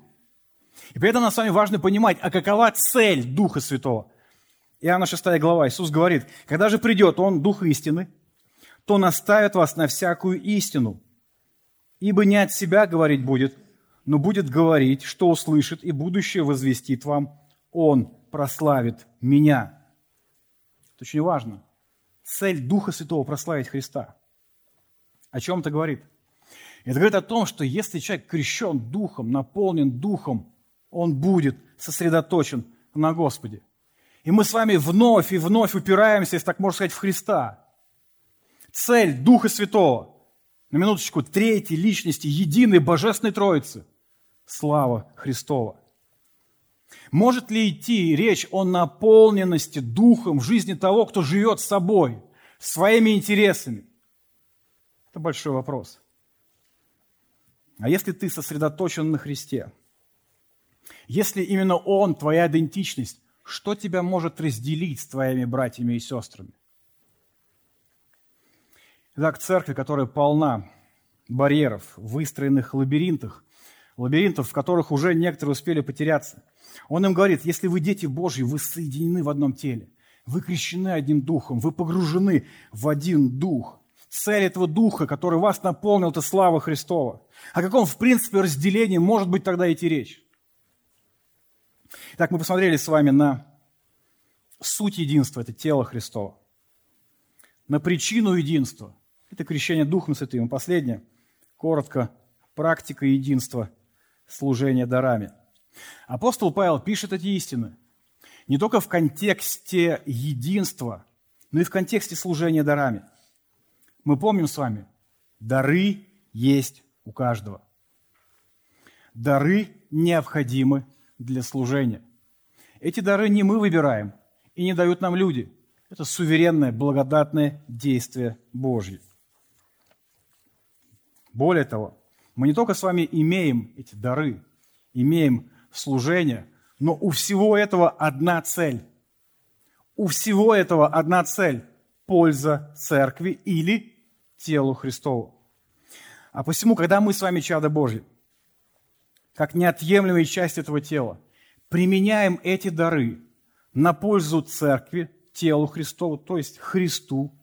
И при этом нам с вами важно понимать, а какова цель Духа Святого. Иоанна 6 глава, Иисус говорит, когда же придет Он, Дух истины, то наставит вас на всякую истину. Ибо не от себя говорить будет, но будет говорить, что услышит, и будущее возвестит вам. Он прославит меня. Это очень важно. Цель Духа Святого – прославить Христа – О чем это говорит? Это говорит о том, что если человек крещен духом, наполнен духом, он будет сосредоточен на Господе. И мы с вами вновь и вновь упираемся, если так можно сказать, в Христа. Цель Духа Святого, на минуточку, третьей личности, единой Божественной Троицы. Слава Христова. Может ли идти речь о наполненности Духом в жизни того, кто живет собой, своими интересами? Это большой вопрос. А если ты сосредоточен на Христе, если именно Он твоя идентичность, что тебя может разделить с твоими братьями и сестрами? Итак, церковь, которая полна барьеров, выстроенных лабиринтах, лабиринтов, в которых уже некоторые успели потеряться. Он им говорит, если вы дети Божьи, вы соединены в одном теле, вы крещены одним духом, вы погружены в один дух. Цель этого духа, который вас наполнил, это слава Христова. О каком, в принципе, разделении может быть тогда идти речь? Итак, мы посмотрели с вами на суть единства, это тело Христова. На причину единства, это крещение Духом Святым. И последнее, коротко, практика единства, служения дарами. Апостол Павел пишет эти истины не только в контексте единства, но и в контексте служения дарами. Мы помним с вами, дары есть у каждого. Дары необходимы для служения. Эти дары не мы выбираем и не дают нам люди. Это суверенное, благодатное действие Божье. Более того, мы не только с вами имеем эти дары, имеем служение, но у всего этого одна цель. У всего этого одна цель – польза церкви или телу Христову. А посему, когда мы с вами, чада Божьи, как неотъемлемая часть этого тела, применяем эти дары на пользу церкви, телу Христову, то есть Христу,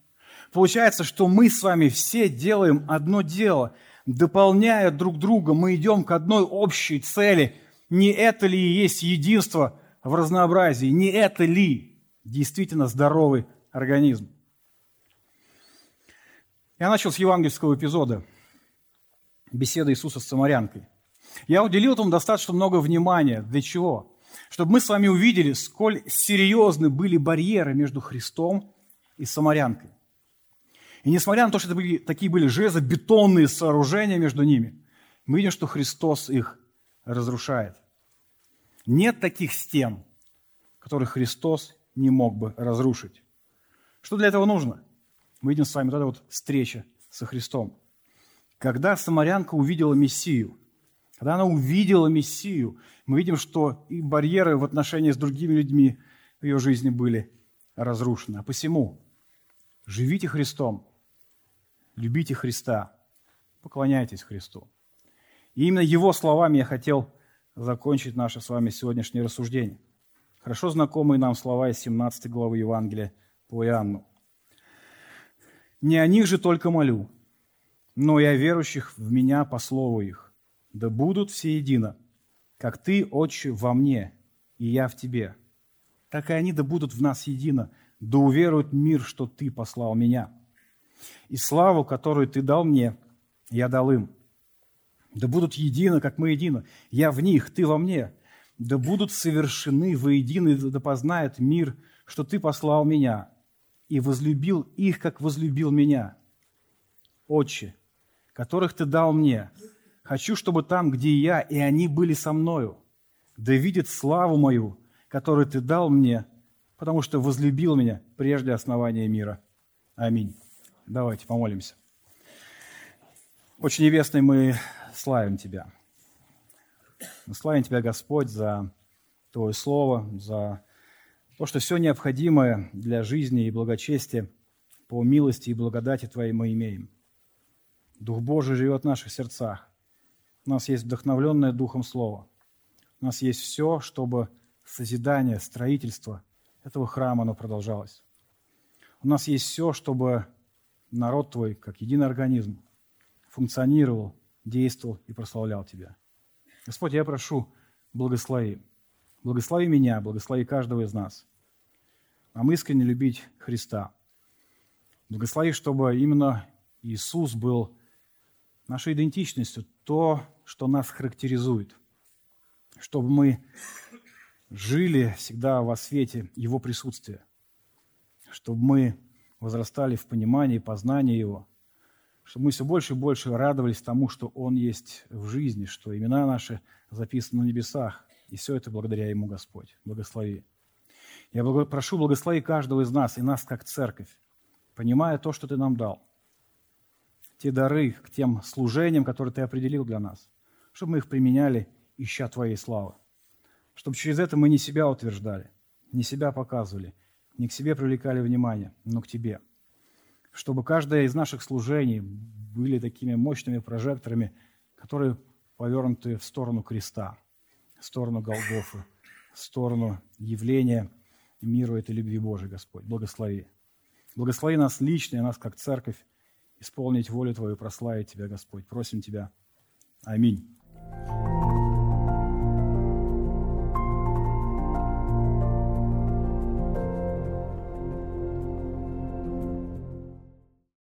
получается, что мы с вами все делаем одно дело, дополняя друг друга, мы идем к одной общей цели. Не это ли и есть единство в разнообразии? Не это ли действительно здоровый организм? Я начал с евангельского эпизода – беседа Иисуса с самарянкой. Я уделил этому достаточно много внимания. Для чего? Чтобы мы с вами увидели, сколь серьезны были барьеры между Христом и самарянкой. И несмотря на то, что это были, такие были железобетонные сооружения между ними, мы видим, что Христос их разрушает. Нет таких стен, которые Христос не мог бы разрушить. Что для этого нужно? Мы видим с вами вот эта вот встреча со Христом. Когда самарянка увидела Мессию, когда она увидела Мессию, мы видим, что и барьеры в отношении с другими людьми в ее жизни были разрушены. А посему живите Христом, любите Христа, поклоняйтесь Христу. И именно Его словами я хотел закончить наше с вами сегодняшнее рассуждение. Хорошо знакомые нам слова из 17 главы Евангелия по Иоанну. «Не о них же только молю, но и о верующих в Меня по слову их. Да будут все едино, как Ты, Отче, во мне, и я в Тебе. Так и они да будут в нас едино, да уверуют мир, что Ты послал Меня. И славу, которую Ты дал мне, я дал им. Да будут едино, как мы едино. Я в них, Ты во мне. Да будут совершены воедино, да познает мир, что Ты послал Меня, и возлюбил их, как возлюбил Меня. Отче, которых Ты дал мне. Хочу, чтобы там, где я, и они были со мною, да видят славу мою, которую Ты дал мне, потому что возлюбил меня прежде основания мира. Аминь. Давайте помолимся. Очень небесный мы славим Тебя. Мы славим Тебя, Господь, за Твое Слово, за то, что все необходимое для жизни и благочестия по милости и благодати Твоей мы имеем – Дух Божий живет в наших сердцах. У нас есть вдохновленное Духом Слово. У нас есть все, чтобы созидание, строительство этого храма оно продолжалось. У нас есть все, чтобы народ Твой, как единый организм, функционировал, действовал и прославлял Тебя. Господь, я прошу, благослови. Благослови меня, благослови каждого из нас. Нам искренне любить Христа. Благослови, чтобы именно Иисус был нашей идентичностью, то, что нас характеризует, чтобы мы жили всегда во свете Его присутствия, чтобы мы возрастали в понимании познании Его, чтобы мы все больше и больше радовались тому, что Он есть в жизни, что имена наши записаны на небесах, и все это благодаря Ему, Господь. Благослови. Я прошу, благослови каждого из нас и нас как церковь, понимая то, что Ты нам дал, те дары к тем служениям, которые Ты определил для нас, чтобы мы их применяли, ища Твоей славы, чтобы через это мы не себя утверждали, не себя показывали, не к себе привлекали внимание, но к Тебе. Чтобы каждое из наших служений были такими мощными прожекторами, которые повернуты в сторону креста, в сторону Голгофы, в сторону явления миру этой любви Божией, Господь. Благослови. Благослови нас лично и нас как церковь исполнить волю Твою, прославить Тебя, Господь. Просим Тебя. Аминь.